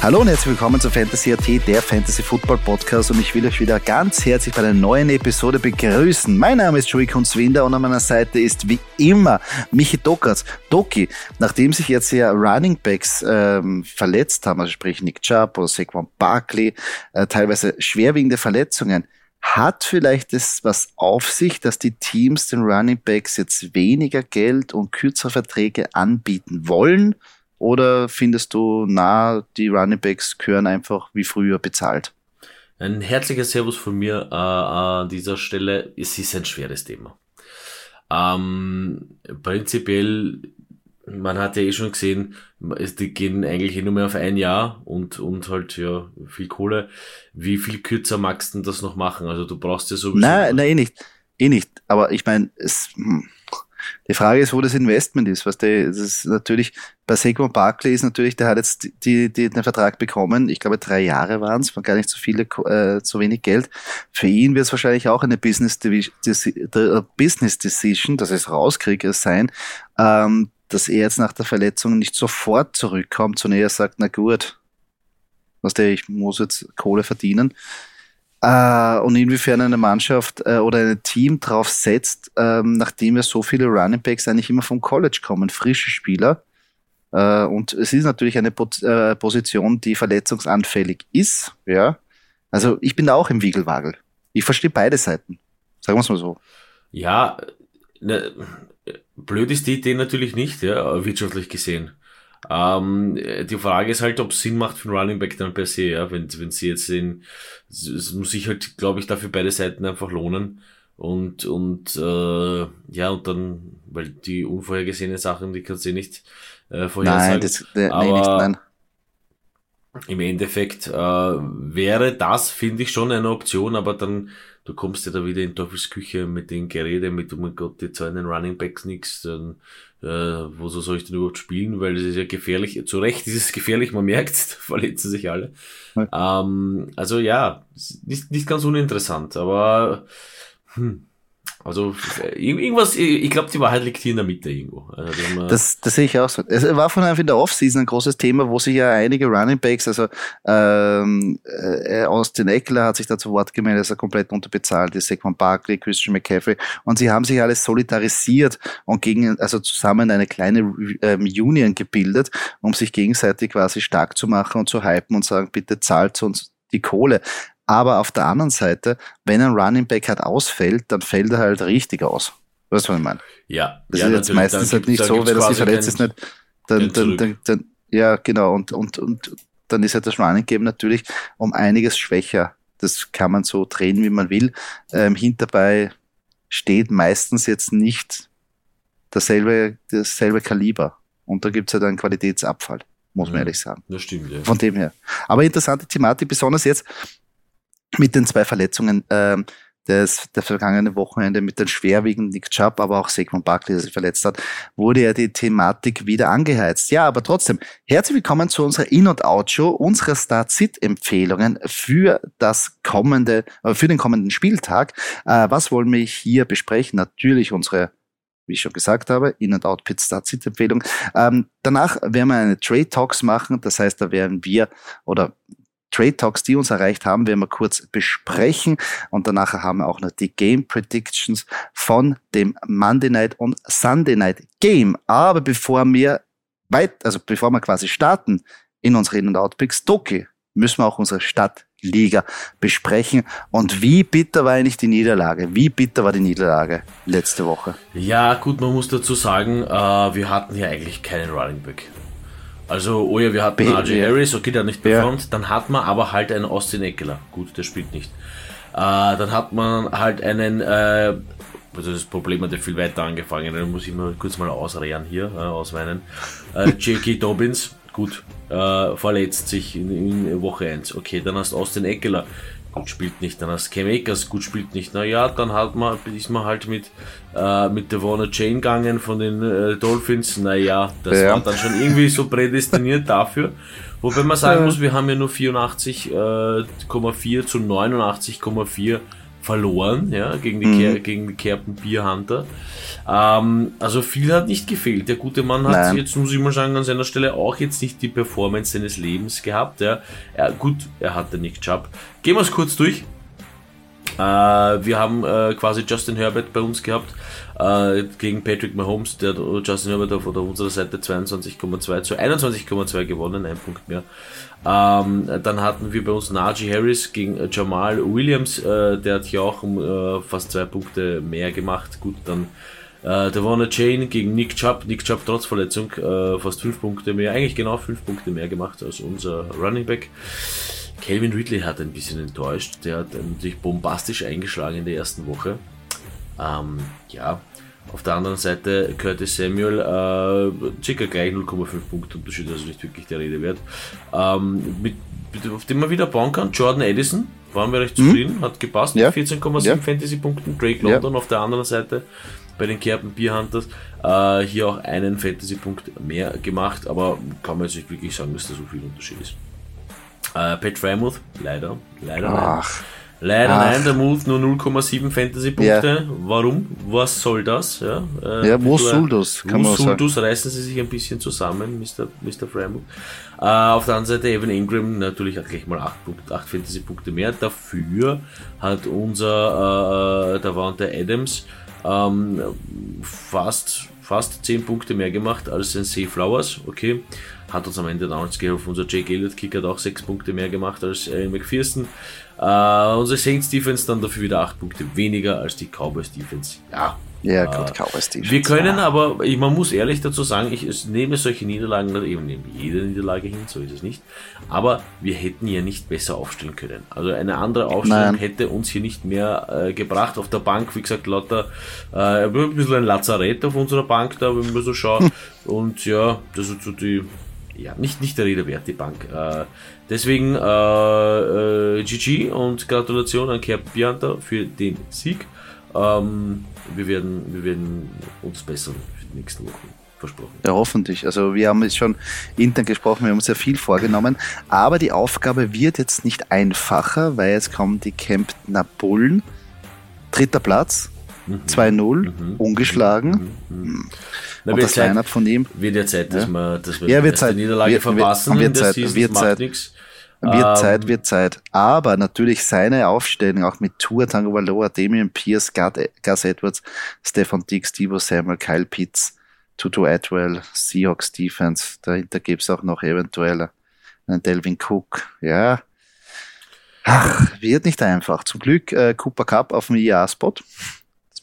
Hallo und herzlich willkommen zu Fantasy AT, der Fantasy Football Podcast und ich will euch wieder ganz herzlich bei einer neuen Episode begrüßen. Mein Name ist Joey Kunzwinder und an meiner Seite ist wie immer Michi Dokatz. Doki, nachdem sich jetzt ja Running Backs ähm, verletzt haben, also sprich Nick Chubb oder Saquon Barkley, äh, teilweise schwerwiegende Verletzungen, hat vielleicht das was auf sich, dass die Teams den Running Backs jetzt weniger Geld und kürzere Verträge anbieten wollen? Oder findest du, na, die Running Backs gehören einfach wie früher bezahlt? Ein herzliches Servus von mir äh, an dieser Stelle. Es ist ein schweres Thema. Ähm, prinzipiell, man hat ja eh schon gesehen, die gehen eigentlich eh nur mehr auf ein Jahr und, und halt ja viel Kohle. Wie viel kürzer magst du das noch machen? Also du brauchst ja sowieso. Nein, nein, eh nicht. Eh nicht. Aber ich meine, es. Hm die Frage ist, wo das Investment ist. Was der, das ist natürlich, bei Saquon Barkley ist natürlich, der hat jetzt die, die, den Vertrag bekommen. Ich glaube, drei Jahre waren es, waren gar nicht so viele, äh, zu wenig Geld. Für ihn wird es wahrscheinlich auch eine Business, Business Decision, dass es rauskriege sein, ähm, dass er jetzt nach der Verletzung nicht sofort zurückkommt, sondern er sagt, na gut, was der, ich muss jetzt Kohle verdienen äh, und inwiefern eine Mannschaft äh, oder ein Team drauf setzt, ähm, nachdem ja so viele Running Backs eigentlich immer vom College kommen, frische Spieler. Äh, und es ist natürlich eine po äh, Position, die verletzungsanfällig ist. Ja, also ich bin da auch im Wiegelwagel. Ich verstehe beide Seiten. Sagen wir es mal so. Ja, ne, blöd ist die Idee natürlich nicht, ja, wirtschaftlich gesehen. Ähm, die Frage ist halt, ob es Sinn macht für einen Running Back dann per se, ja, wenn, wenn sie jetzt sehen, es muss sich halt, glaube ich, dafür beide Seiten einfach lohnen. Und, und äh, ja, und dann, weil die unvorhergesehenen Sachen, die kannst du eh nicht äh, vorhersagen. Nein, das, äh, Aber nicht, nein. Im Endeffekt äh, wäre das, finde ich, schon eine Option, aber dann du kommst ja da wieder in Teufelsküche mit den Geräten, mit, oh mein Gott, die zahlen den Running Backs nichts, dann, äh, wo so soll ich denn überhaupt spielen, weil es ist ja gefährlich, zu Recht ist es gefährlich, man merkt, verletzen sich alle. Ja. Ähm, also ja, nicht, nicht ganz uninteressant, aber hm, also irgendwas, ich glaube, die Wahrheit liegt hier in der Mitte irgendwo. Also, das, das sehe ich auch so. Es war von Anfang in der Offseason ein großes Thema, wo sich ja einige Running Backs, also ähm, äh, Austin Eckler hat sich da zu Wort gemeldet, dass er komplett unterbezahlt ist, Saquon Barkley, Christian McCaffrey und sie haben sich alles solidarisiert und gegen, also zusammen eine kleine ähm, Union gebildet, um sich gegenseitig quasi stark zu machen und zu hypen und sagen, bitte zahlt uns die Kohle. Aber auf der anderen Seite, wenn ein Running Back halt ausfällt, dann fällt er halt richtig aus. Weißt du, was ich meine? Ja. Das ja, ist jetzt meistens halt nicht so, wenn er sich verletzt ist, nicht, dann, dann, dann, dann, ja, genau, und, und, und dann ist halt das Running Game natürlich um einiges schwächer. Das kann man so drehen, wie man will. Ähm, hinterbei steht meistens jetzt nicht dasselbe, dasselbe Kaliber. Und da gibt es halt einen Qualitätsabfall, muss man mhm. ehrlich sagen. Das stimmt, ja. Von dem her. Aber interessante Thematik, besonders jetzt, mit den zwei Verletzungen ähm, des, der vergangenen Wochenende mit den schwerwiegenden Nick Chubb, aber auch Saquon Barkley, der sich verletzt hat, wurde ja die Thematik wieder angeheizt. Ja, aber trotzdem, herzlich willkommen zu unserer In- und Out-Show, unserer Start-Sit-Empfehlungen für das kommende, äh, für den kommenden Spieltag. Äh, was wollen wir hier besprechen? Natürlich unsere wie ich schon gesagt habe, In- und Out-Pit Start-Sit-Empfehlung. Ähm, danach werden wir eine Trade Talks machen, das heißt, da werden wir oder Trade Talks, die uns erreicht haben, werden wir kurz besprechen. Und danach haben wir auch noch die Game Predictions von dem Monday Night und Sunday Night Game. Aber bevor wir weit, also bevor wir quasi starten in unsere In- und Outpicks, Doki, müssen wir auch unsere Stadtliga besprechen. Und wie bitter war eigentlich die Niederlage? Wie bitter war die Niederlage letzte Woche? Ja, gut, man muss dazu sagen, äh, wir hatten hier eigentlich keinen Running Back. Also, oh ja, wir hatten RJ Harris, okay, der hat nicht performt. Ja. Dann hat man aber halt einen Austin Eckler. Gut, der spielt nicht. Äh, dann hat man halt einen, äh, also das Problem hat ja viel weiter angefangen. Dann muss ich mal kurz mal ausrehren hier, äh, ausweinen. Äh, J.K. Dobbins, gut, äh, verletzt sich in, in, Woche 1. Okay, dann hast du Austin Eckler gut spielt nicht, dann hast Akers gut spielt nicht. Naja, dann hat man, ist man halt mit, äh, mit der Warner Chain gegangen von den äh, Dolphins. Naja, das ja. war dann schon irgendwie so prädestiniert dafür. Wobei man sagen muss, wir haben ja nur 84,4 äh, zu 89,4 verloren, ja, gegen die, mhm. Gegen die Kerpen Bierhunter. Ähm, also viel hat nicht gefehlt. Der gute Mann hat Nein. jetzt, muss ich mal sagen, an seiner Stelle auch jetzt nicht die Performance seines Lebens gehabt. Ja. Er, gut, er hatte Nick Chubb. Gehen wir es kurz durch. Äh, wir haben äh, quasi Justin Herbert bei uns gehabt äh, gegen Patrick Mahomes, der Justin Herbert auf unserer Seite 22,2 zu 21,2 gewonnen, ein Punkt mehr. Ähm, dann hatten wir bei uns Najee Harris gegen Jamal Williams, äh, der hat hier auch um äh, fast zwei Punkte mehr gemacht. Gut, dann äh, Devon Chain gegen Nick Chubb. Nick Chubb trotz Verletzung äh, fast fünf Punkte mehr, eigentlich genau fünf Punkte mehr gemacht als unser Running Back. Calvin Ridley hat ein bisschen enttäuscht. Der hat natürlich bombastisch eingeschlagen in der ersten Woche. Ähm, ja, auf der anderen Seite Curtis Samuel, äh, circa gleich 0,5 Punkte Unterschied, also nicht wirklich der Rede wert. Ähm, mit, mit, auf dem man wieder bauen kann, Jordan Edison, waren wir recht mhm. zufrieden, mhm. hat gepasst, ja. 14,7 ja. Fantasy-Punkten. Drake London ja. auf der anderen Seite bei den Kerpen Beer Hunters, äh, hier auch einen Fantasy-Punkt mehr gemacht, aber kann man jetzt nicht wirklich sagen, dass da so viel Unterschied ist. Äh, Pat Frymouth, leider, leider Ach. nein. Leider Ach. nein, der Move nur 0,7 Fantasy-Punkte. Ja. Warum? Was soll das? Ja, äh, ja wo soll das? Kann wo soll das? Reißen Sie sich ein bisschen zusammen, Mr. Mr. Freiburg. Äh, auf der anderen Seite Evan Ingram natürlich hat gleich mal 8, 8 Fantasy-Punkte mehr. Dafür hat unser äh, da der Adams ähm, fast, fast 10 Punkte mehr gemacht als sein Sea Flowers. Okay hat uns am Ende damals geholfen. Unser Jake Elliott Kicker hat auch 6 Punkte mehr gemacht als Aaron McPherson. Uh, unsere Saints Defense dann dafür wieder 8 Punkte weniger als die Cowboys Defense. Ja. Ja, gut, uh, Cowboys Defense. Wir können ja. aber, man muss ehrlich dazu sagen, ich nehme solche Niederlagen, eben nehme jede Niederlage hin, so ist es nicht. Aber wir hätten ja nicht besser aufstellen können. Also eine andere Aufstellung Nein. hätte uns hier nicht mehr äh, gebracht. Auf der Bank, wie gesagt, lauter äh, ein bisschen ein Lazarett auf unserer Bank da, wenn man so schaut. Und ja, das ist so die ja, nicht, nicht der Rede wert, die Bank. Äh, deswegen äh, äh, GG und Gratulation an Kerb Bianta für den Sieg. Ähm, wir, werden, wir werden uns bessern für die nächsten Wochen. Versprochen. Ja, hoffentlich. Also wir haben jetzt schon intern gesprochen, wir haben ja viel vorgenommen, aber die Aufgabe wird jetzt nicht einfacher, weil jetzt kommen die Kemptner Bullen. Dritter Platz, mhm. 2-0, mhm. ungeschlagen. Mhm. mhm. Na, und das Line-Up von ihm. Wird ja Zeit, dass ja. wir, dass wir ja, wird Zeit. die Niederlage wird, verpassen. Wird, Zeit, Season, wird Zeit. Wird ähm, Zeit, wird Zeit. Aber natürlich seine Aufstellung, auch mit Tour, Tango Valoa, Damian Pierce, Gus Edwards, Stefan Dix, Divo Samuel, Kyle Pitts, Tutu Atwell, Seahawks Defense. Dahinter gibt's auch noch eventuell einen Delvin Cook. Ja. Ach, wird nicht einfach. Zum Glück äh, Cooper Cup auf dem IA-Spot.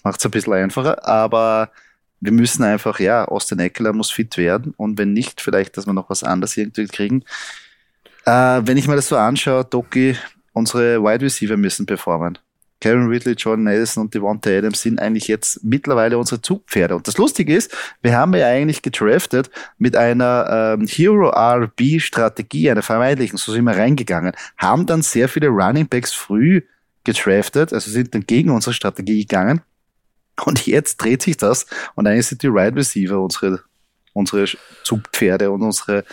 Das macht's ein bisschen einfacher, aber wir müssen einfach, ja, Austin Eckler muss fit werden und wenn nicht, vielleicht, dass wir noch was anderes irgendwie kriegen. Äh, wenn ich mir das so anschaue, Doki, unsere Wide Receiver müssen performen. Karen Ridley, Jordan Addison und Devonta Adams sind eigentlich jetzt mittlerweile unsere Zugpferde. Und das Lustige ist, wir haben ja eigentlich gedraftet mit einer ähm, Hero RB Strategie, einer vermeintlichen, so sind wir reingegangen, haben dann sehr viele Running Backs früh gedraftet, also sind dann gegen unsere Strategie gegangen und jetzt dreht sich das und eigentlich sind die Wide Receiver unsere, unsere Zugpferde und unsere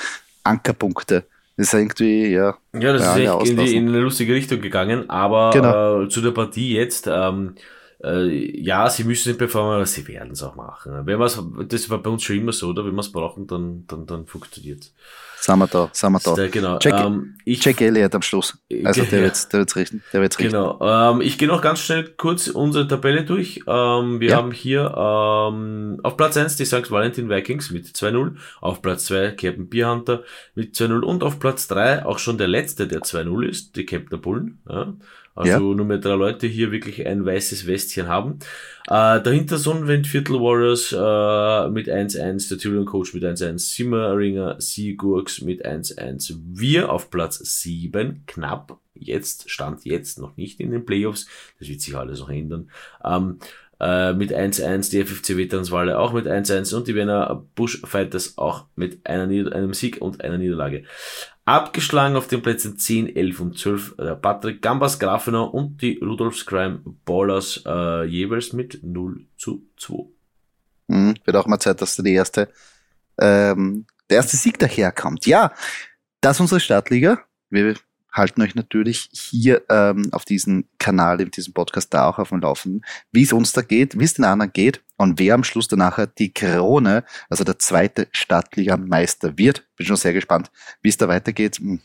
Ankerpunkte. Das ist irgendwie, ja. Ja, das ist echt in, die, in, eine lustige Richtung gegangen, aber genau. äh, zu der Partie jetzt, ähm, äh, ja, sie müssen es performen, aber sie werden es auch machen. Wenn das war bei uns schon immer so, oder? Wenn wir es brauchen, dann, dann, dann funktioniert sind wir da, sind wir da. Der, genau. Jack, ähm, ich, Jack Elliott am Schluss. Also der ja. wird's, der wird's richten. Der wird's richten. Genau. Ähm, ich gehe noch ganz schnell kurz unsere Tabelle durch. Ähm, wir ja. haben hier ähm, auf Platz 1 die St. Valentin Vikings mit 2-0, auf Platz 2 Captain Beer Hunter mit 2-0 und auf Platz 3 auch schon der letzte, der 2-0 ist, die Captain Bullen. Ja. Also ja. nur mehr drei Leute hier wirklich ein weißes Westchen haben. Äh, dahinter Sonnenwind Viertel Warriors äh, mit 1-1, der Tyrion Coach mit 1-1, Simmeringer Seagurks mit 1-1. Wir auf Platz 7, knapp, jetzt, stand jetzt noch nicht in den Playoffs, das wird sich alles noch ändern. Ähm, äh, mit 1-1, die FFC Veteranswalle auch mit 1-1 und die Wiener Bushfighters auch mit einer einem Sieg und einer Niederlage. Abgeschlagen auf den Plätzen 10, 11 und 12 der Patrick Gambas Grafenau und die Rudolf Scrime Ballers äh, jeweils mit 0 zu 2. Mhm, wird auch mal Zeit, dass die erste, ähm, der erste Sieg daherkommt. Ja, das ist unsere Startliga. Wir halten euch natürlich hier ähm, auf diesem Kanal, in diesem Podcast da auch auf dem Laufenden, wie es uns da geht, wie es den anderen geht und wer am Schluss danach die Krone, also der zweite Stadtliga-Meister wird. Bin schon sehr gespannt, wie es da weitergeht. Hm.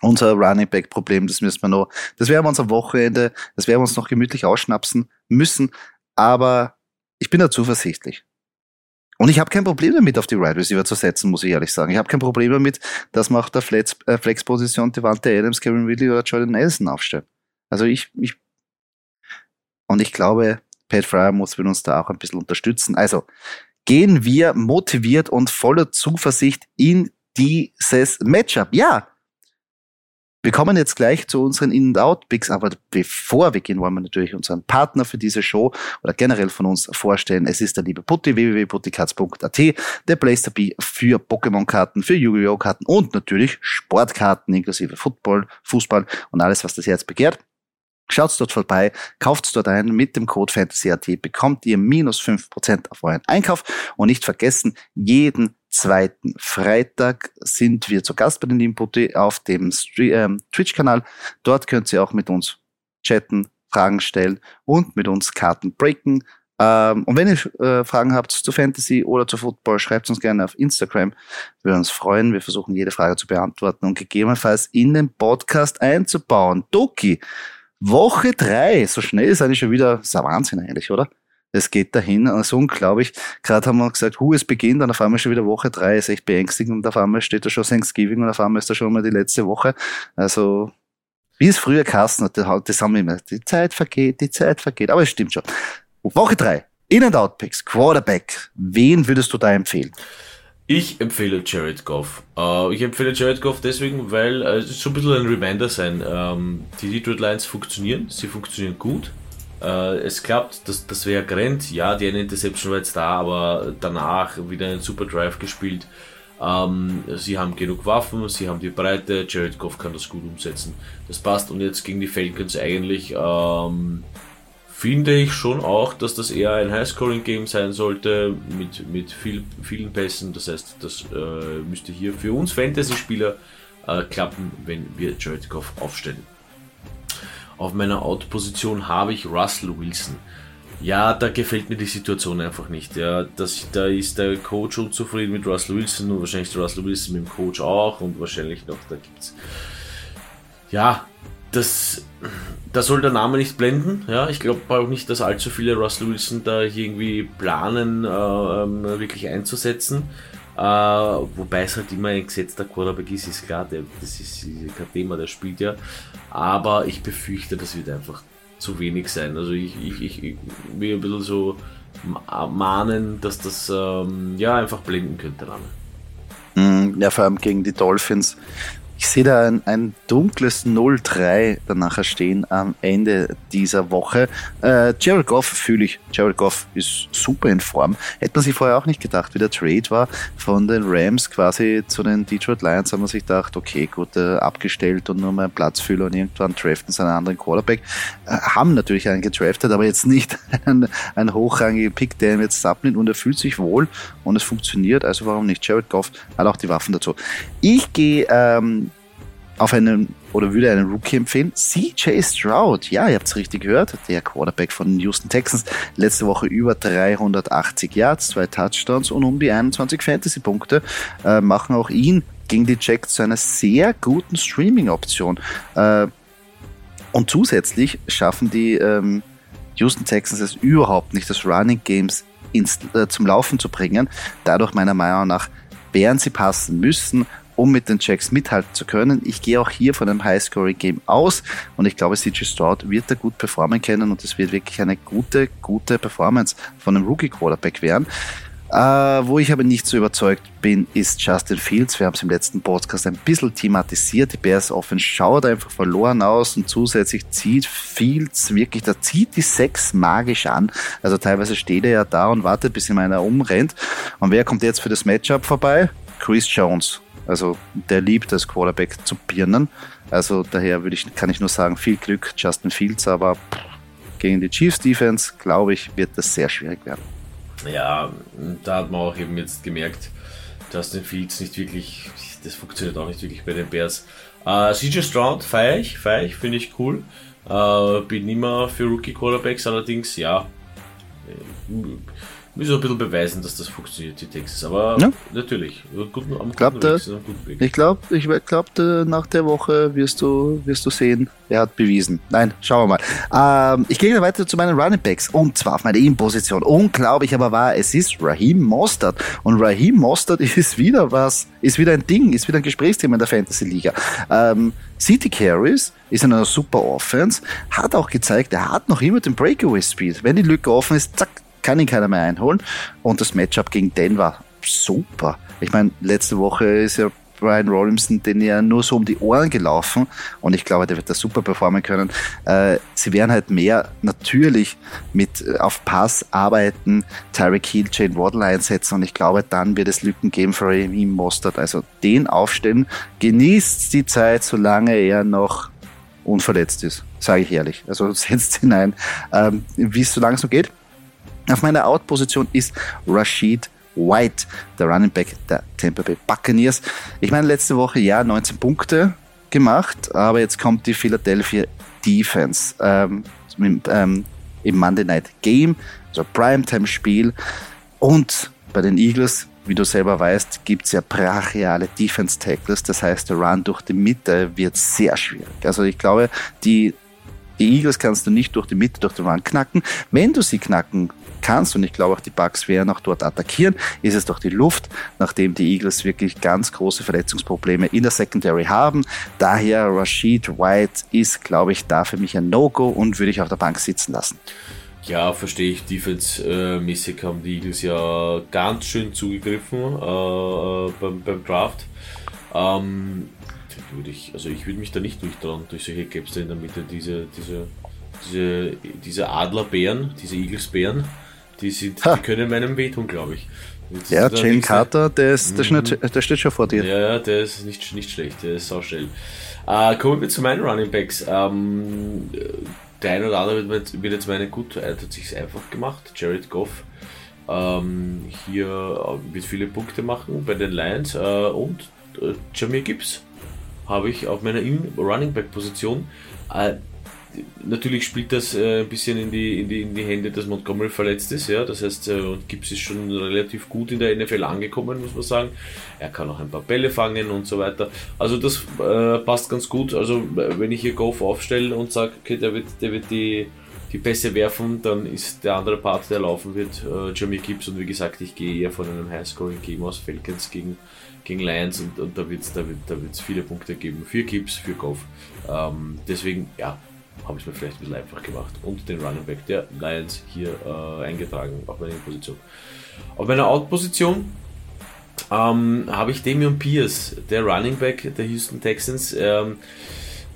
Unser Running Back Problem, das müssen wir noch, das werden wir uns am Wochenende, das werden wir uns noch gemütlich ausschnapsen müssen, aber ich bin da zuversichtlich. Und ich habe kein Problem damit, auf die Wide Receiver zu setzen, muss ich ehrlich sagen. Ich habe kein Problem damit, dass man auf der äh, Flex-Position Devante Adams, Kevin Ridley oder Jordan Nelson aufstellt. Also ich, ich, und ich glaube, Pat Fryer muss uns da auch ein bisschen unterstützen. Also gehen wir motiviert und voller Zuversicht in dieses Matchup. Ja, wir kommen jetzt gleich zu unseren In-and-Out-Picks, aber bevor wir gehen, wollen wir natürlich unseren Partner für diese Show oder generell von uns vorstellen. Es ist der liebe Putti, www.putticards.at, der Place to be für Pokémon-Karten, für Yu-Gi-Oh! Karten und natürlich Sportkarten inklusive Football, Fußball und alles, was das Herz begehrt. Schaut dort vorbei, kauft dort ein. Mit dem Code FANTASYAT bekommt ihr minus fünf Prozent auf euren Einkauf. Und nicht vergessen, jeden zweiten Freitag sind wir zu Gast bei den Inputti auf dem ähm, Twitch-Kanal. Dort könnt ihr auch mit uns chatten, Fragen stellen und mit uns Karten breaken. Ähm, und wenn ihr äh, Fragen habt zu Fantasy oder zu Football, schreibt uns gerne auf Instagram. Wir würden uns freuen. Wir versuchen jede Frage zu beantworten und gegebenenfalls in den Podcast einzubauen. Doki, Woche drei, so schnell ist eigentlich schon wieder, ist ein Wahnsinn eigentlich, oder? Es geht dahin, also unglaublich. Gerade haben wir gesagt, hu, es beginnt, und auf einmal schon wieder Woche drei, ist echt beängstigend, und auf einmal steht da schon Thanksgiving, und auf einmal ist da schon mal die letzte Woche. Also, wie es früher Kasten hat, das haben wir immer, die Zeit vergeht, die Zeit vergeht, aber es stimmt schon. Woche drei, In- and Out-Picks, Quarterback, wen würdest du da empfehlen? Ich empfehle Jared Goff. Uh, ich empfehle Jared Goff deswegen, weil uh, es so ein bisschen ein Reminder sein. Ähm, die Detroit Lions funktionieren, sie funktionieren gut. Uh, es klappt, das, das wäre Grant. Ja, die eine Interception war jetzt da, aber danach wieder einen Super Drive gespielt. Ähm, sie haben genug Waffen, sie haben die Breite, Jared Goff kann das gut umsetzen. Das passt und jetzt gegen die Falcons eigentlich um, finde ich schon auch, dass das eher ein Highscoring-Game sein sollte mit, mit viel, vielen Pässen. Das heißt, das äh, müsste hier für uns Fantasy-Spieler äh, klappen, wenn wir Jared Goff aufstellen. Auf meiner Out-Position habe ich Russell Wilson. Ja, da gefällt mir die Situation einfach nicht. Ja, das, da ist der Coach unzufrieden mit Russell Wilson und wahrscheinlich der Russell Wilson mit dem Coach auch und wahrscheinlich noch, da gibt's. Ja, das, da soll der Name nicht blenden. Ja, ich glaube auch nicht, dass allzu viele Russell Wilson da irgendwie planen, äh, ähm, wirklich einzusetzen. Äh, wobei es halt immer ein gesetzter Quarterback ist, ist klar, der, das ist kein Thema, der spielt ja. Aber ich befürchte, das wird einfach zu wenig sein. Also ich, ich, ich, ich will ein bisschen so mahnen, dass das ähm, ja einfach blenden könnte, Name. Mm, ja, vor allem gegen die Dolphins ich sehe da ein, ein dunkles 0-3 danach stehen am Ende dieser Woche. Äh, Jared Goff fühle ich. Jared Goff ist super in Form. Hätte man sich vorher auch nicht gedacht, wie der Trade war von den Rams quasi zu den Detroit Lions, haben wir sich gedacht, okay, gut, äh, abgestellt und nur mal Platzfüller und irgendwann draften sie einen anderen Quarterback. Äh, haben natürlich einen gedraftet, aber jetzt nicht einen, einen hochrangigen Pick, der ihm jetzt abnimmt und er fühlt sich wohl und es funktioniert, also warum nicht? Jared Goff hat auch die Waffen dazu. Ich gehe ähm, auf einen oder würde einen Rookie empfehlen. CJ Stroud, ja, ihr habt es richtig gehört, der Quarterback von den Houston Texans, letzte Woche über 380 Yards, zwei Touchdowns und um die 21 Fantasy-Punkte, äh, machen auch ihn gegen die Jacks zu einer sehr guten Streaming-Option. Äh, und zusätzlich schaffen die ähm, Houston Texans es überhaupt nicht, das Running Games ins, äh, zum Laufen zu bringen. Dadurch meiner Meinung nach werden sie passen müssen um mit den Jacks mithalten zu können. Ich gehe auch hier von einem High-Scoring-Game aus und ich glaube, CJ Stroud wird da gut performen können und es wird wirklich eine gute, gute Performance von einem Rookie-Quarterback werden. Uh, wo ich aber nicht so überzeugt bin, ist Justin Fields. Wir haben es im letzten Podcast ein bisschen thematisiert. Die Bears Offense schaut einfach verloren aus und zusätzlich zieht Fields wirklich, da zieht die Sex magisch an. Also teilweise steht er ja da und wartet, bis ihm einer umrennt. Und wer kommt jetzt für das Matchup vorbei? Chris Jones. Also der liebt es, Quarterback zu birnen. Also daher ich, kann ich nur sagen, viel Glück, Justin Fields, aber gegen die Chiefs Defense, glaube ich, wird das sehr schwierig werden. Ja, da hat man auch eben jetzt gemerkt, Justin Fields nicht wirklich, das funktioniert auch nicht wirklich bei den Bears. Äh, CJ Stroud feiere ich, feiere ich, finde ich cool. Äh, bin immer für Rookie Quarterbacks, allerdings ja. Müssen ein bisschen beweisen, dass das funktioniert, die Texas. Aber ja. natürlich, gut, am glaub, guten Weg, Ich glaube, ich glaub, nach der Woche wirst du, wirst du sehen, er hat bewiesen. Nein, schauen wir mal. Ähm, ich gehe weiter zu meinen Running Backs und zwar auf meine In-Position. Unglaublich aber wahr, es ist Raheem Mostert. Und Raheem Mostert ist wieder was, ist wieder ein Ding, ist wieder ein Gesprächsthema in der Fantasy-Liga. Ähm, City Carries ist in einer super Offense, hat auch gezeigt, er hat noch immer den Breakaway-Speed. Wenn die Lücke offen ist, zack, kann ihn keiner mehr einholen. Und das Matchup gegen Denver, super. Ich meine, letzte Woche ist ja Brian Rollinson den ja nur so um die Ohren gelaufen und ich glaube, der wird da super performen können. Äh, sie werden halt mehr natürlich mit äh, auf Pass arbeiten, Tyreek Hill, Jane Waddle einsetzen und ich glaube, dann wird es Lücken geben für Raheem Mostert. Also den aufstellen, genießt die Zeit, solange er noch unverletzt ist, sage ich ehrlich. Also setzt hinein, ähm, wie es so langsam geht. Auf meiner Out-Position ist Rashid White, der Running Back der Tampa Bay Buccaneers. Ich meine, letzte Woche ja 19 Punkte gemacht, aber jetzt kommt die Philadelphia Defense ähm, ähm, im Monday Night Game, also Primetime-Spiel. Und bei den Eagles, wie du selber weißt, gibt es ja brachiale Defense-Tackles. Das heißt, der Run durch die Mitte wird sehr schwierig. Also ich glaube, die die Eagles kannst du nicht durch die Mitte, durch den Run knacken. Wenn du sie knacken kannst, und ich glaube auch die Bucks werden auch dort attackieren, ist es doch die Luft, nachdem die Eagles wirklich ganz große Verletzungsprobleme in der Secondary haben. Daher Rashid White ist, glaube ich, da für mich ein No-Go und würde ich auf der Bank sitzen lassen. Ja, verstehe ich. Defense-mäßig haben die Eagles ja ganz schön zugegriffen äh, beim, beim, Draft. Ähm, würde ich, also ich würde mich da nicht durchtrauen, durch solche Gaps in der Mitte, diese, diese, diese, diese Adlerbären, diese Eaglesbären, die, sind, die können meinem wehtun, glaube ich. Ja, Jane Carter, der, ist, der, mhm. der, steht schon vor dir. Ja, der ist nicht, nicht schlecht, der ist sauschnell. Äh, kommen wir zu meinen Running Backs. Ähm, der eine oder andere wird, wird jetzt meine, gut, er hat sich einfach gemacht. Jared Goff ähm, hier äh, wird viele Punkte machen bei den Lions äh, und äh, Jamir Gibbs habe ich auf meiner Running Back Position. Äh, natürlich spielt das äh, ein bisschen in die, in, die, in die Hände, dass Montgomery verletzt ist. Ja? Das heißt, äh, Gibbs ist schon relativ gut in der NFL angekommen, muss man sagen. Er kann auch ein paar Bälle fangen und so weiter. Also das äh, passt ganz gut. Also wenn ich hier Goff aufstelle und sage, okay, der wird, der wird die, die Pässe werfen, dann ist der andere Part, der laufen wird, äh, Jamie Gibbs. Und wie gesagt, ich gehe eher von einem Highscoring-Game aus Falcons gegen gegen Lions und, und da wird es da wird, da viele Punkte geben für Gibbs, für Goff. Ähm, deswegen, ja, habe ich mir vielleicht ein bisschen einfach gemacht und den Running Back der Lions hier äh, eingetragen auf meine Position. Auf meiner Out-Position ähm, habe ich Damian Pierce, der Running Back der Houston Texans. Ähm,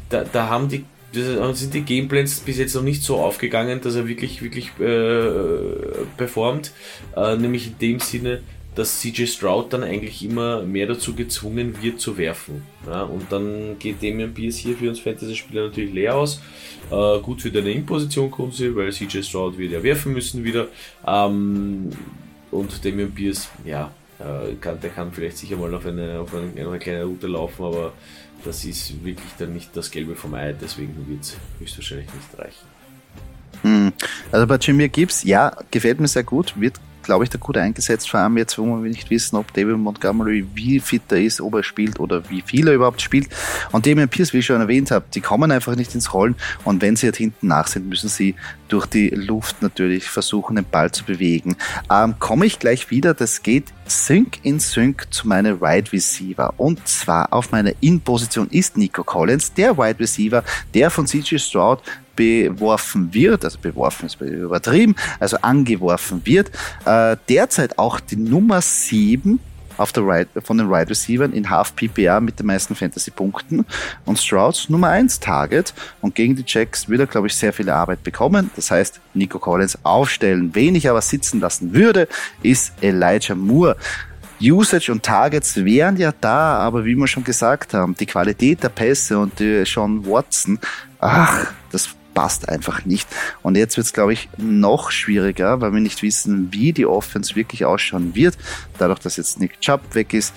da, da haben die sind die Gameplans bis jetzt noch nicht so aufgegangen, dass er wirklich, wirklich äh, performt. Äh, nämlich in dem Sinne, dass CJ Stroud dann eigentlich immer mehr dazu gezwungen wird zu werfen. Ja, und dann geht Damian Pierce hier für uns Fantasy-Spieler natürlich leer aus. Äh, gut für deine In-Position Kunze, weil CJ Stroud wird ja werfen müssen wieder. Ähm, und Damian Pierce, ja, äh, kann, der kann vielleicht sicher mal auf eine, auf eine, eine kleine Route laufen, aber das ist wirklich dann nicht das Gelbe vom Ei, deswegen wird es höchstwahrscheinlich nicht reichen. Hm. Also bei Jimmy Gibbs, ja, gefällt mir sehr gut, wird glaube ich, da gut eingesetzt, vor allem jetzt, wo wir nicht wissen, ob David Montgomery wie fit er ist, ob er spielt oder wie viel er überhaupt spielt. Und Damian Pierce, wie ich schon erwähnt habe, die kommen einfach nicht ins Rollen und wenn sie halt hinten nach sind, müssen sie durch die Luft natürlich versuchen, den Ball zu bewegen. Ähm, komme ich gleich wieder, das geht Sync in Sync zu meinem Wide Receiver. Und zwar auf meiner In-Position ist Nico Collins, der Wide Receiver, der von CJ Stroud beworfen wird, also beworfen ist übertrieben, also angeworfen wird, äh, derzeit auch die Nummer 7 auf der right, von den Wide right Receivers in Half PPA mit den meisten Fantasy-Punkten und Strouds Nummer 1 Target und gegen die Jacks wird er, glaube ich, sehr viel Arbeit bekommen. Das heißt, Nico Collins aufstellen. Wen ich aber sitzen lassen würde, ist Elijah Moore. Usage und Targets wären ja da, aber wie wir schon gesagt haben, die Qualität der Pässe und die Sean Watson, ach, das passt einfach nicht. Und jetzt wird es, glaube ich, noch schwieriger, weil wir nicht wissen, wie die Offense wirklich ausschauen wird. Dadurch, dass jetzt Nick Chubb weg ist,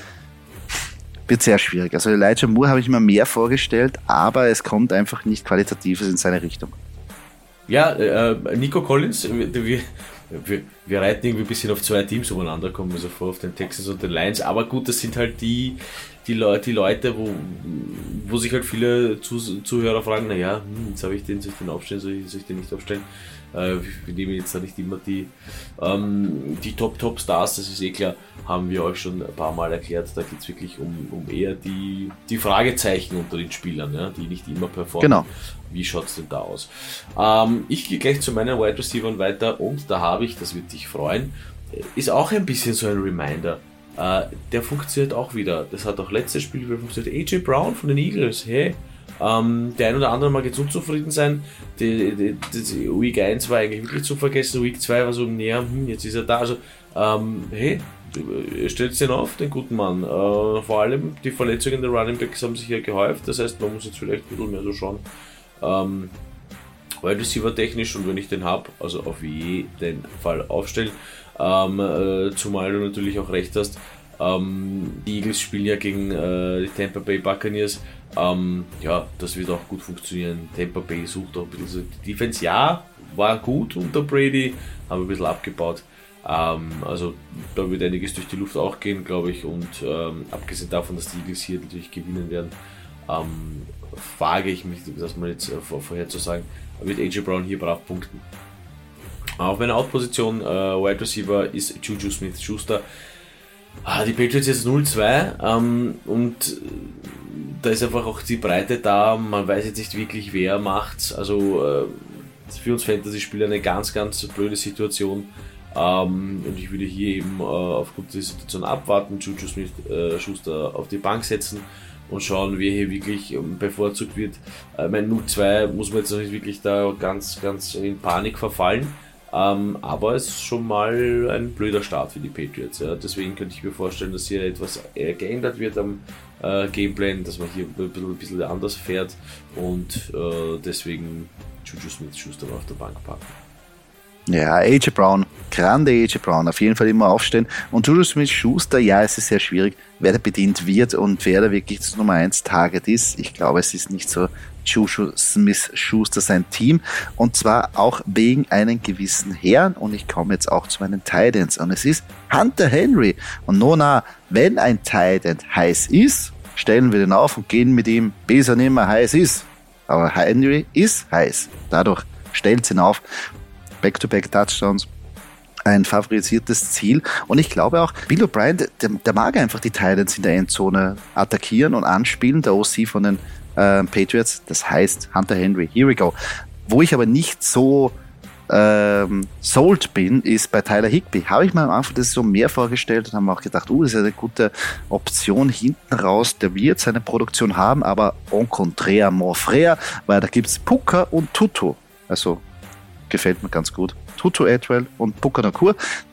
wird sehr schwierig. Also Elijah Moore habe ich mir mehr vorgestellt, aber es kommt einfach nicht qualitatives in seine Richtung. Ja, äh, Nico Collins, wir, wir, wir reiten irgendwie ein bisschen auf zwei Teams umeinander, kommen wir so vor, auf den Texans und den Lions. Aber gut, das sind halt die, die, Le die Leute, wo, wo sich halt viele Zuhörer fragen, naja, hm, jetzt habe ich den, soll ich den aufstellen, soll ich, soll ich den nicht aufstellen? Äh, wir nehmen jetzt da nicht immer die, ähm, die Top-Top-Stars, das ist eh klar, haben wir euch schon ein paar Mal erklärt. Da geht es wirklich um, um eher die, die Fragezeichen unter den Spielern, ja, die nicht immer performen. Genau. Wie schaut es denn da aus? Ähm, ich gehe gleich zu meinen Wide Receivers weiter und da habe ich, das wird dich freuen, ist auch ein bisschen so ein Reminder. Äh, der funktioniert auch wieder. Das hat auch letztes Spiel wieder funktioniert. AJ Brown von den Eagles, hey, ähm, der ein oder andere mag jetzt unzufrieden sein. Die, die, die, Week 1 war eigentlich wirklich zu vergessen. Week 2 war so, näher, hm, jetzt ist er da. Also, ähm, hey, stellt den auf, den guten Mann. Äh, vor allem die Verletzungen der Running Backs haben sich ja gehäuft. Das heißt, man muss jetzt vielleicht ein bisschen mehr so schauen. Ähm, Wide Receiver technisch und wenn ich den habe, also auf jeden Fall aufstellen. Ähm, äh, zumal du natürlich auch recht hast, ähm, die Eagles spielen ja gegen äh, die Tampa Bay Buccaneers. Ähm, ja, das wird auch gut funktionieren. Tampa Bay sucht auch ein bisschen. Die Defense, ja, war gut unter Brady, haben ein bisschen abgebaut. Ähm, also da wird einiges durch die Luft auch gehen, glaube ich. Und ähm, abgesehen davon, dass die Eagles hier natürlich gewinnen werden, ähm, wage ich mich, das mal jetzt äh, vorher zu sagen, wird AJ Brown hier brav punkten. Auf meiner Out-Position, äh, Wide Receiver, ist Juju Smith-Schuster. Ah, die Patriots jetzt 0-2 ähm, und da ist einfach auch die Breite da. Man weiß jetzt nicht wirklich, wer macht's. Also äh, für uns Fantasy-Spieler eine ganz, ganz blöde Situation. Ähm, und ich würde hier eben äh, aufgrund der Situation abwarten, Juju Smith-Schuster äh, auf die Bank setzen und schauen, wer hier wirklich ähm, bevorzugt wird. Äh, mein 0-2 muss man jetzt noch nicht wirklich da ganz, ganz in Panik verfallen. Ähm, aber es ist schon mal ein blöder Start für die Patriots. Ja. Deswegen könnte ich mir vorstellen, dass hier etwas geändert wird am äh, Gameplan, dass man hier ein bisschen, ein bisschen anders fährt und äh, deswegen Juju Smith-Schuster auf der Bank packen. Ja, AJ Brown, grande AJ Brown, auf jeden Fall immer aufstehen. Und Juju Smith-Schuster, ja, es ist sehr schwierig, wer da bedient wird und wer da wirklich das Nummer 1 Target ist. Ich glaube, es ist nicht so Juju Smith-Schuster sein Team. Und zwar auch wegen einem gewissen Herrn. Und ich komme jetzt auch zu meinen Titans. Und es ist Hunter Henry. Und Nona, wenn ein Titan heiß ist, stellen wir den auf und gehen mit ihm, bis er nicht mehr heiß ist. Aber Henry ist heiß. Dadurch stellt ihn auf. Back-to-Back-Touchdowns ein favorisiertes Ziel. Und ich glaube auch, Bill O'Brien, der, der, mag einfach die Titans in der Endzone attackieren und anspielen. Der OC von den äh, Patriots, das heißt Hunter Henry. Here we go. Wo ich aber nicht so ähm, sold bin, ist bei Tyler Higby. Habe ich mir am Anfang das so mehr vorgestellt und haben auch gedacht, uh, das ist eine gute Option hinten raus. Der wird seine Produktion haben, aber en contraire, mon frère, weil da gibt's Puka und Tutu. Also gefällt mir ganz gut. Tutu Atwell und Puka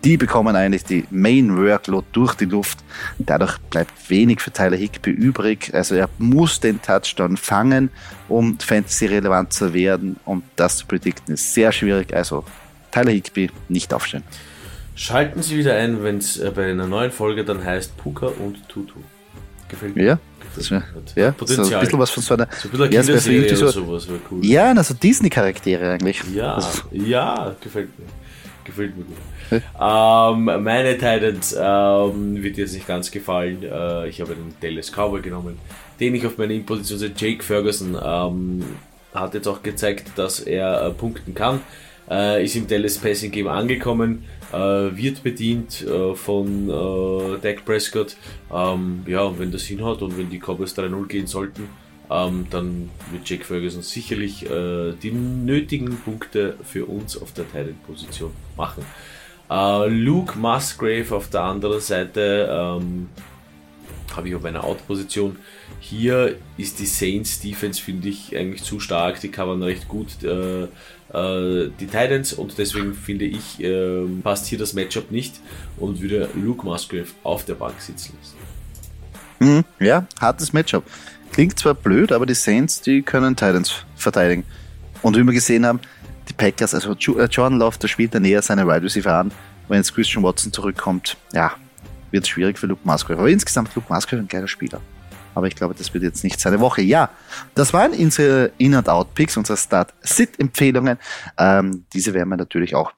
die bekommen eigentlich die Main Workload durch die Luft. Dadurch bleibt wenig für Tyler Higby übrig. Also er muss den Touchdown fangen, um Fantasy relevant zu werden. Und das zu predikten ist sehr schwierig. Also Tyler Higby nicht aufstellen. Schalten Sie wieder ein, wenn es äh, bei einer neuen Folge dann heißt Puka und Tutu. Gefällt mir. Ja, das ja, Potenzial. So ein bisschen was von so einer, so ein bisschen ja, so, sowas wäre cool. Ja, also Disney-Charaktere eigentlich. Ja, also. ja, gefällt mir. Gefällt mir gut. ähm, meine Titans ähm, wird jetzt nicht ganz gefallen. Äh, ich habe den Dallas Cowboy genommen, den ich auf meine Imposition sehe. Jake Ferguson ähm, hat jetzt auch gezeigt, dass er äh, punkten kann. Äh, ist im Dallas Passing Game angekommen äh, wird bedient äh, von äh, Dak Prescott. Ähm, ja, und wenn das hinhaut und wenn die Cowboys 3-0 gehen sollten, ähm, dann wird Jack Ferguson sicherlich äh, die nötigen Punkte für uns auf der Titan-Position machen. Äh, Luke Musgrave auf der anderen Seite ähm, habe ich auf einer Out-Position. Hier ist die Saints Defense, finde ich, eigentlich zu stark. Die man recht gut äh, äh, die Titans und deswegen finde ich, äh, passt hier das Matchup nicht und würde Luke Musgrave auf der Bank sitzen lassen. Mhm, ja, hartes Matchup. Klingt zwar blöd, aber die Saints, die können Titans verteidigen. Und wie wir gesehen haben, die Packers, also äh, Jordan Love, der spielt da näher seine Wide Receiver an. Wenn jetzt Christian Watson zurückkommt, ja, wird es schwierig für Luke Musgrave. Aber insgesamt Luke Musgrave ein geiler Spieler. Aber ich glaube, das wird jetzt nicht seine Woche. Ja, das waren unsere In-and-Out-Picks, unsere Start-Sit-Empfehlungen. Ähm, diese werden wir natürlich auch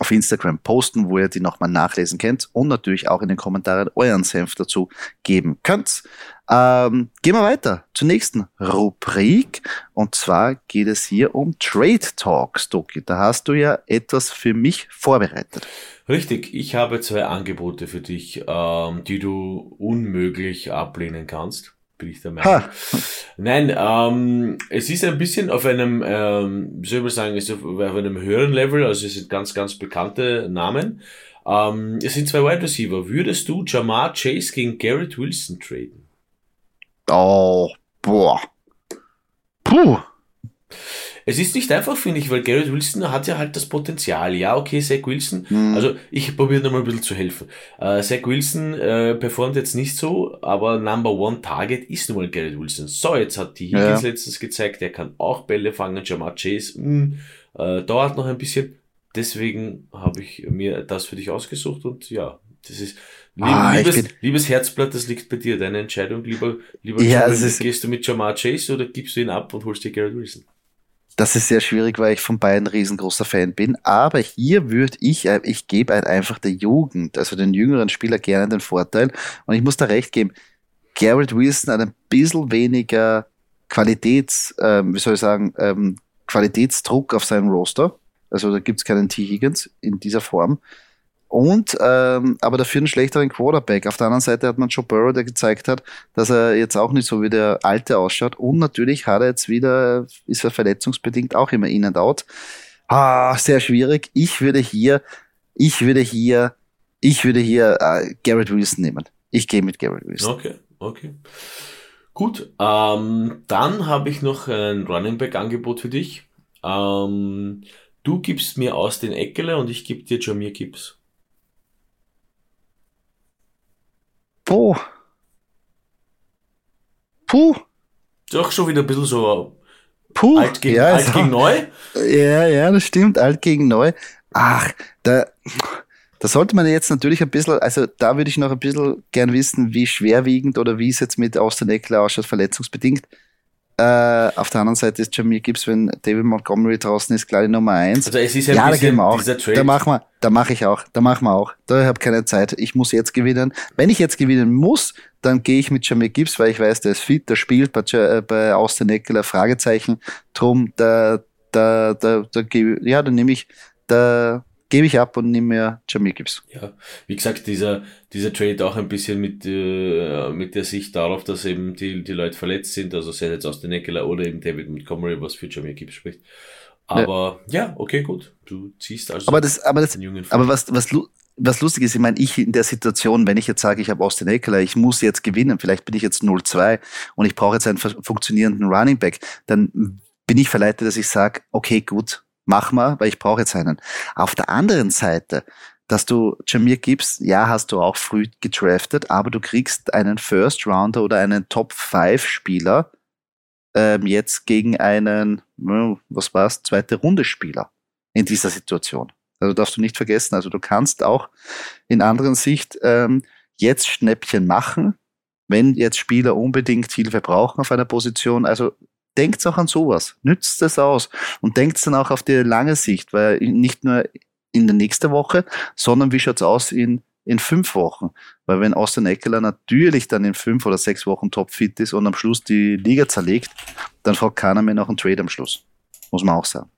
auf Instagram posten, wo ihr die nochmal nachlesen könnt und natürlich auch in den Kommentaren euren Senf dazu geben könnt. Ähm, gehen wir weiter zur nächsten Rubrik und zwar geht es hier um Trade Talks, Doki. Da hast du ja etwas für mich vorbereitet. Richtig, ich habe zwei Angebote für dich, ähm, die du unmöglich ablehnen kannst bin ich der Meinung. Ha. Nein, ähm, es ist ein bisschen auf einem, ähm, soll man sagen, ist auf, auf einem höheren Level, also es sind ganz, ganz bekannte Namen. Ähm, es sind zwei Wide Receiver. Würdest du Jamar Chase gegen Garrett Wilson traden? Oh, boah. Puh. Es ist nicht einfach, finde ich, weil Garrett Wilson hat ja halt das Potenzial. Ja, okay, Zach Wilson, mhm. also ich probiere nochmal ein bisschen zu helfen. Äh, Zach Wilson äh, performt jetzt nicht so, aber Number One Target ist nun mal Garrett Wilson. So, jetzt hat die Higgins ja. letztens gezeigt, er kann auch Bälle fangen. Jamar Chase, mh, äh, dauert noch ein bisschen. Deswegen habe ich mir das für dich ausgesucht und ja, das ist lieb, ah, liebes, liebes Herzblatt, das liegt bei dir. Deine Entscheidung, lieber, lieber ja, Jamar, gehst du mit Jamar Chase oder gibst du ihn ab und holst dir Garrett Wilson? Das ist sehr schwierig, weil ich von beiden riesengroßer Fan bin. Aber hier würde ich, äh, ich gebe halt einfach der Jugend, also den jüngeren Spieler gerne den Vorteil. Und ich muss da recht geben, Garrett Wilson hat ein bisschen weniger Qualitäts, ähm, wie soll ich sagen, ähm, Qualitätsdruck auf seinem Roster. Also da gibt es keinen T. Higgins in dieser Form. Und ähm, aber dafür einen schlechteren Quarterback. Auf der anderen Seite hat man Joe Burrow, der gezeigt hat, dass er jetzt auch nicht so wie der Alte ausschaut. Und natürlich hat er jetzt wieder, ist er verletzungsbedingt auch immer in and out. Ah, sehr schwierig. Ich würde hier, ich würde hier, ich würde hier äh, Garrett Wilson nehmen. Ich gehe mit Garrett Wilson. Okay, okay. Gut, ähm, dann habe ich noch ein Running Back Angebot für dich. Ähm, du gibst mir aus den Eckele und ich gebe dir Jamir Gibbs. Puh. Puh. Doch schon wieder ein bisschen so Puh. alt, gegen, ja, alt also, gegen neu. Ja, ja, das stimmt, alt gegen neu. Ach, da, da sollte man jetzt natürlich ein bisschen, also da würde ich noch ein bisschen gern wissen, wie schwerwiegend oder wie es jetzt mit Austin Eckler ausschaut, verletzungsbedingt. Äh, auf der anderen Seite ist Jamir Gibbs, wenn David Montgomery draußen ist, gleich Nummer eins. Also es ist ein ja, da gehen wir auch. Da machen wir, da mache ich auch, da machen wir auch. Da habe keine Zeit. Ich muss jetzt gewinnen. Wenn ich jetzt gewinnen muss, dann gehe ich mit Jamir Gibbs, weil ich weiß, der ist fit, der spielt bei, äh, bei Austin Eckler Fragezeichen. Drum, da, da, da, da, ja, dann nehme ich, da, gebe ich ab und nehme mir Jamie Gibbs. Ja, wie gesagt, dieser, dieser Trade auch ein bisschen mit, äh, mit der Sicht darauf, dass eben die, die Leute verletzt sind, also sei jetzt aus den Eckler oder eben David Montgomery, was für Jamie Gibbs spricht. Aber ja. ja, okay, gut. Du ziehst also aber das, aber das, aber was, was, was lustig ist, ich meine, ich in der Situation, wenn ich jetzt sage, ich habe Austin Eckler, ich muss jetzt gewinnen, vielleicht bin ich jetzt 0-2 und ich brauche jetzt einen funktionierenden Running Back, dann bin ich verleitet, dass ich sage, okay, gut, mach mal, weil ich brauche jetzt einen. Auf der anderen Seite, dass du Jamir gibst, ja, hast du auch früh gedraftet, aber du kriegst einen First Rounder oder einen Top 5 Spieler ähm, jetzt gegen einen, was war's, zweite Runde Spieler in dieser Situation. Also darfst du nicht vergessen. Also du kannst auch in anderen Sicht ähm, jetzt Schnäppchen machen, wenn jetzt Spieler unbedingt Hilfe brauchen auf einer Position. Also denkt auch an sowas, nützt es aus und denkt dann auch auf die lange Sicht, weil nicht nur in der nächsten Woche, sondern wie schaut's aus in, in fünf Wochen? Weil wenn Austin Eckler natürlich dann in fünf oder sechs Wochen topfit ist und am Schluss die Liga zerlegt, dann fragt keiner mehr noch einen Trade am Schluss. Muss man auch sagen.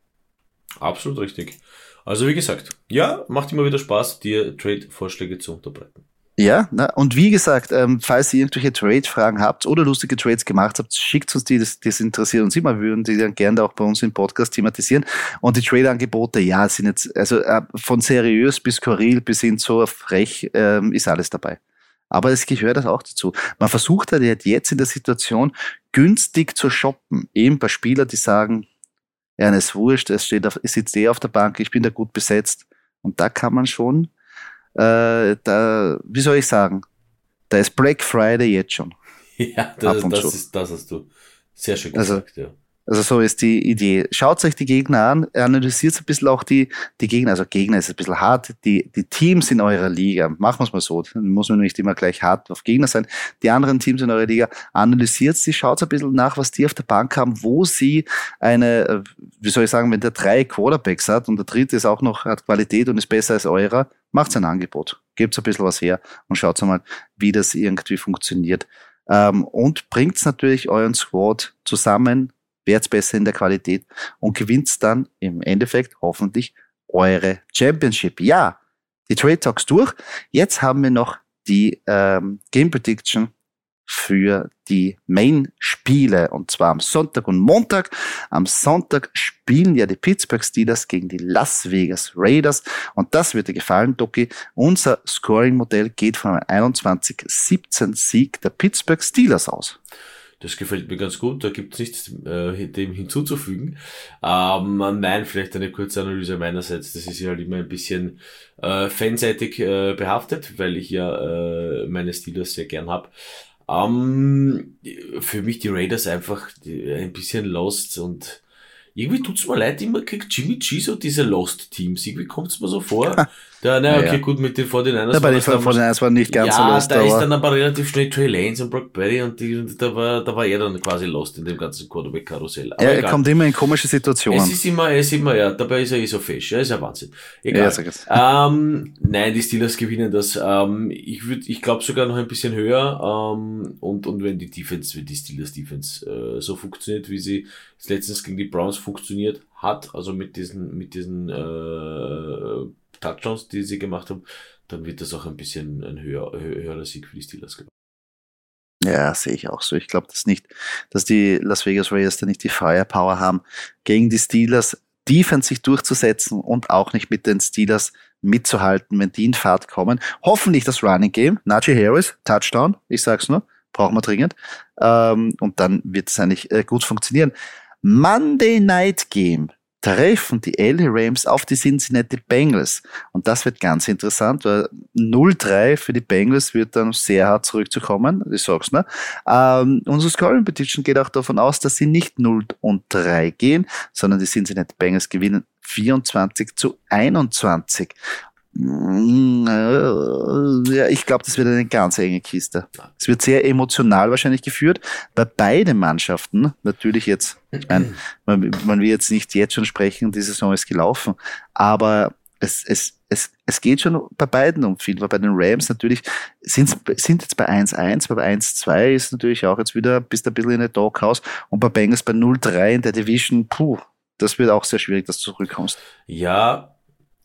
Absolut richtig. Also wie gesagt, ja, macht immer wieder Spaß, dir Trade-Vorschläge zu unterbreiten. Ja, na, und wie gesagt, ähm, falls ihr irgendwelche Trade-Fragen habt oder lustige Trades gemacht habt, schickt uns die, das, das interessiert uns immer. Wir würden die dann gerne auch bei uns im Podcast thematisieren. Und die Trade-Angebote, ja, sind jetzt, also äh, von seriös bis skurril bis hin zu frech, ähm, ist alles dabei. Aber es gehört das auch dazu. Man versucht halt jetzt in der Situation günstig zu shoppen. Eben bei Spielern, die sagen, ja, es wurscht, es steht auf, es sitzt eh auf der Bank, ich bin da gut besetzt. Und da kann man schon äh, da, wie soll ich sagen, da ist Black Friday jetzt schon. Ja, das, das, ist, das hast du sehr schön also, gesagt, also, ja. Also so ist die Idee. Schaut euch die Gegner an, analysiert ein bisschen auch die, die Gegner. Also Gegner ist ein bisschen hart, die, die Teams in eurer Liga, machen wir es mal so, dann muss man nicht immer gleich hart auf Gegner sein. Die anderen Teams in eurer Liga, analysiert sie, schaut ein bisschen nach, was die auf der Bank haben, wo sie eine, äh, wie soll ich sagen, wenn der drei Quarterbacks hat und der dritte ist auch noch, hat Qualität und ist besser als eurer, macht ein Angebot. Gebt ein bisschen was her und schaut mal, wie das irgendwie funktioniert. Ähm, und bringt natürlich euren Squad zusammen, werdet besser in der Qualität und gewinnt dann im Endeffekt hoffentlich eure Championship. Ja, die Trade Talks durch. Jetzt haben wir noch die ähm, Game Prediction für die Main-Spiele und zwar am Sonntag und Montag. Am Sonntag spielen ja die Pittsburgh Steelers gegen die Las Vegas Raiders und das wird dir gefallen, Doki. Unser Scoring-Modell geht von einem 21-17 Sieg der Pittsburgh Steelers aus. Das gefällt mir ganz gut, da gibt es nichts äh, dem hinzuzufügen. Ähm, nein, vielleicht eine kurze Analyse meinerseits. Das ist ja halt immer ein bisschen äh, fanseitig äh, behaftet, weil ich ja äh, meine Steelers sehr gern hab. Ähm, für mich die Raiders einfach ein bisschen lost und irgendwie tut's mir leid, immer kriegt Jimmy G so diese Lost Teams. Irgendwie kommt's mir so vor. Da, na, okay, ja. gut, mit den 49ers. Ja, bei den 49ers waren nicht ganz ja, so lost. Ja, da ist dann aber relativ schnell Trey Lanes und Brock Berry und, die, und da war, da war er dann quasi lost in dem ganzen Quarterback-Karussell. Ja, er kommt immer in komische Situationen. Es ist immer, er ist immer, ja, dabei ist er eh so fesch. Ja, ist ja Wahnsinn. Egal. Ja, sag es. Ähm, nein, die Steelers gewinnen das. Ähm, ich würde, ich glaube sogar noch ein bisschen höher. Ähm, und, und wenn die Defense, wenn die Steelers Defense äh, so funktioniert, wie sie letztens gegen die Browns funktioniert hat, also mit diesen, mit diesen äh, Touchdowns, die sie gemacht haben, dann wird das auch ein bisschen ein höher, höherer Sieg für die Steelers. Ja, sehe ich auch so. Ich glaube das nicht, dass die Las Vegas Raiders da nicht die Firepower haben, gegen die Steelers Defense sich durchzusetzen und auch nicht mit den Steelers mitzuhalten, wenn die in Fahrt kommen. Hoffentlich das Running Game. Najee Harris, Touchdown, ich sag's nur, brauchen wir dringend. Ähm, und dann wird es eigentlich äh, gut funktionieren. Monday Night Game treffen die LA Rams auf die Cincinnati Bengals. Und das wird ganz interessant, weil 0-3 für die Bengals wird dann sehr hart zurückzukommen. Ich sag's ne. Ähm, unsere Scoring Petition geht auch davon aus, dass sie nicht 0 und 3 gehen, sondern die Cincinnati Bengals gewinnen 24 zu 21. Ja, ich glaube, das wird eine ganz enge Kiste. Es wird sehr emotional wahrscheinlich geführt, bei beiden Mannschaften natürlich jetzt, ich mein, man, man will jetzt nicht jetzt schon sprechen, die Saison ist gelaufen, aber es, es, es, es geht schon bei beiden um viel, weil bei den Rams natürlich sind, sind jetzt bei 1-1, bei 1-2 ist natürlich auch jetzt wieder, bist ein bisschen in der Doghouse und bei Bengals bei 0-3 in der Division, puh, das wird auch sehr schwierig, dass du zurückkommst. Ja,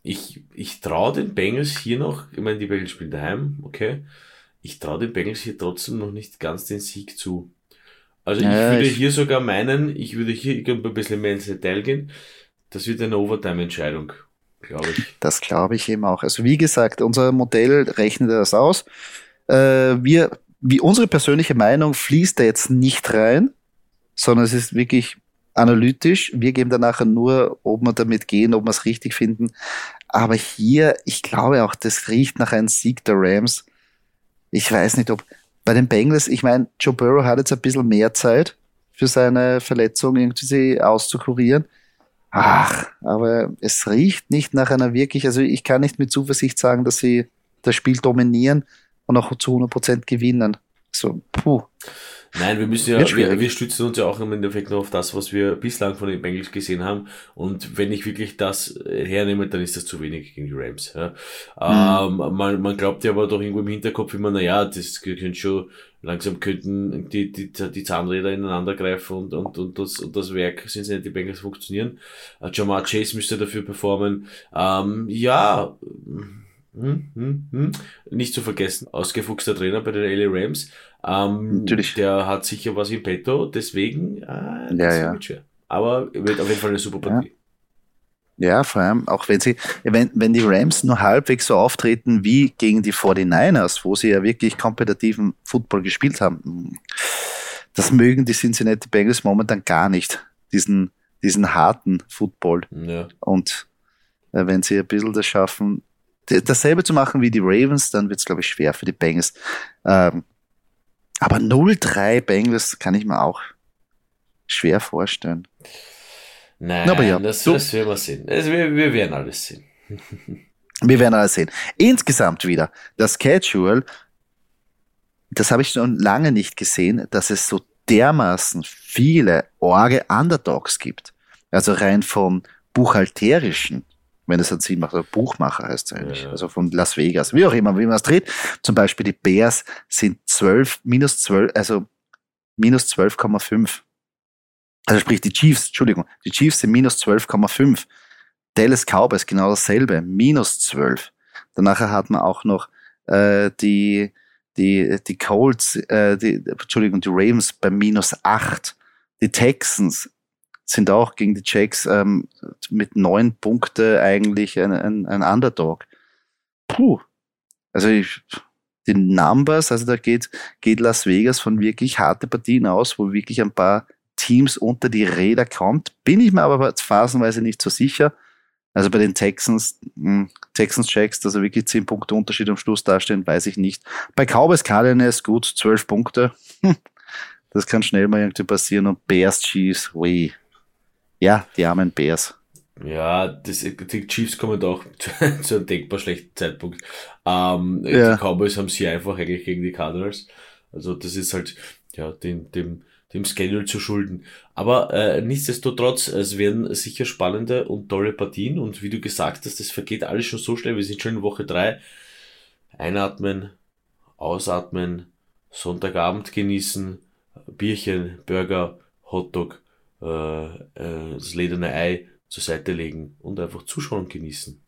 ich, ich traue den Bengals hier noch, ich meine, die Bengals spielen daheim, okay. Ich traue den Bengals hier trotzdem noch nicht ganz den Sieg zu. Also ich ja, würde ich hier sogar meinen, ich würde hier ein bisschen mehr ins Detail gehen. Das wird eine Overtime-Entscheidung, glaube ich. Das glaube ich eben auch. Also wie gesagt, unser Modell rechnet das aus. Äh, wir, wie unsere persönliche Meinung fließt da jetzt nicht rein, sondern es ist wirklich analytisch. Wir geben dann nachher nur, ob wir damit gehen, ob wir es richtig finden. Aber hier, ich glaube auch, das riecht nach einem Sieg der Rams. Ich weiß nicht, ob bei den Bengals, ich meine, Joe Burrow hat jetzt ein bisschen mehr Zeit für seine Verletzung irgendwie sie auszukurieren. Ach, aber es riecht nicht nach einer wirklich, also ich kann nicht mit Zuversicht sagen, dass sie das Spiel dominieren und auch zu 100 Prozent gewinnen. So, puh. Nein, wir müssen ja, wir, wir, stützen uns ja auch im Endeffekt nur auf das, was wir bislang von den Bengals gesehen haben. Und wenn ich wirklich das äh, hernehme, dann ist das zu wenig gegen die Rams. Ja. Mhm. Ähm, man, man glaubt ja aber doch irgendwo im Hinterkopf immer, na ja, das könnte schon, langsam könnten die, die, die Zahnräder ineinander greifen und, und, und, das, und das Werk sind nicht die Bengals funktionieren. Uh, Jamar Chase müsste dafür performen. Ähm, ja, hm, hm, hm. Nicht zu vergessen, ausgefuchster Trainer bei den LA Rams. Ähm, Natürlich. Der hat sicher was im Petto, deswegen äh, ja, ja. schwer. Aber wird auf jeden Fall eine super Partie. Ja. ja. vor allem, auch wenn sie, wenn, wenn die Rams nur halbwegs so auftreten wie gegen die 49ers, wo sie ja wirklich kompetitiven Football gespielt haben, das mögen die Cincinnati Bengals momentan gar nicht, diesen, diesen harten Football. Ja. Und äh, wenn sie ein bisschen das schaffen, dasselbe zu machen wie die Ravens, dann wird es, glaube ich, schwer für die Bengals. Ähm, aber 0-3 Bengals kann ich mir auch, schwer vorstellen. Nein, aber ja, das, das werden wir sehen. Also wir, wir werden alles sehen. wir werden alles sehen. Insgesamt wieder, das Casual, das habe ich schon lange nicht gesehen, dass es so dermaßen viele Orge Underdogs gibt. Also rein vom buchhalterischen, wenn es einen Sinn macht, oder Buchmacher heißt es eigentlich, ja. also von Las Vegas, wie auch immer, wie man es dreht. Zum Beispiel die Bears sind 12, minus 12, also minus 12,5 also sprich die Chiefs, Entschuldigung, die Chiefs sind minus 12,5. Dallas Cowboys genau dasselbe, minus 12. Danach hat man auch noch äh, die, die, die Colts, äh, die, Entschuldigung, die Ravens bei minus 8. Die Texans sind auch gegen die Jacks ähm, mit neun Punkte eigentlich ein, ein, ein Underdog. Puh. Also ich, die Numbers, also da geht, geht Las Vegas von wirklich harte Partien aus, wo wirklich ein paar Teams unter die Räder kommt. Bin ich mir aber phasenweise nicht so sicher. Also bei den Texans, hm, Texans Jacks, dass er wirklich 10 Punkte Unterschied am Schluss dastehen, weiß ich nicht. Bei Cowboys Cardinals, gut, 12 Punkte. Das kann schnell mal irgendwie passieren. Und Bears Chiefs, weh. Ja, die armen Bears. Ja, das, die Chiefs kommen auch zu, zu einem denkbar schlechten Zeitpunkt. Ähm, ja. Die Cowboys haben sie einfach eigentlich gegen die Cardinals. Also das ist halt, ja, dem, dem, dem Schedule zu schulden. Aber äh, nichtsdestotrotz, es werden sicher spannende und tolle Partien und wie du gesagt hast, das vergeht alles schon so schnell. Wir sind schon in Woche drei. Einatmen, ausatmen, Sonntagabend genießen, Bierchen, Burger, Hotdog, äh, das lederne Ei zur Seite legen und einfach zuschauen und genießen.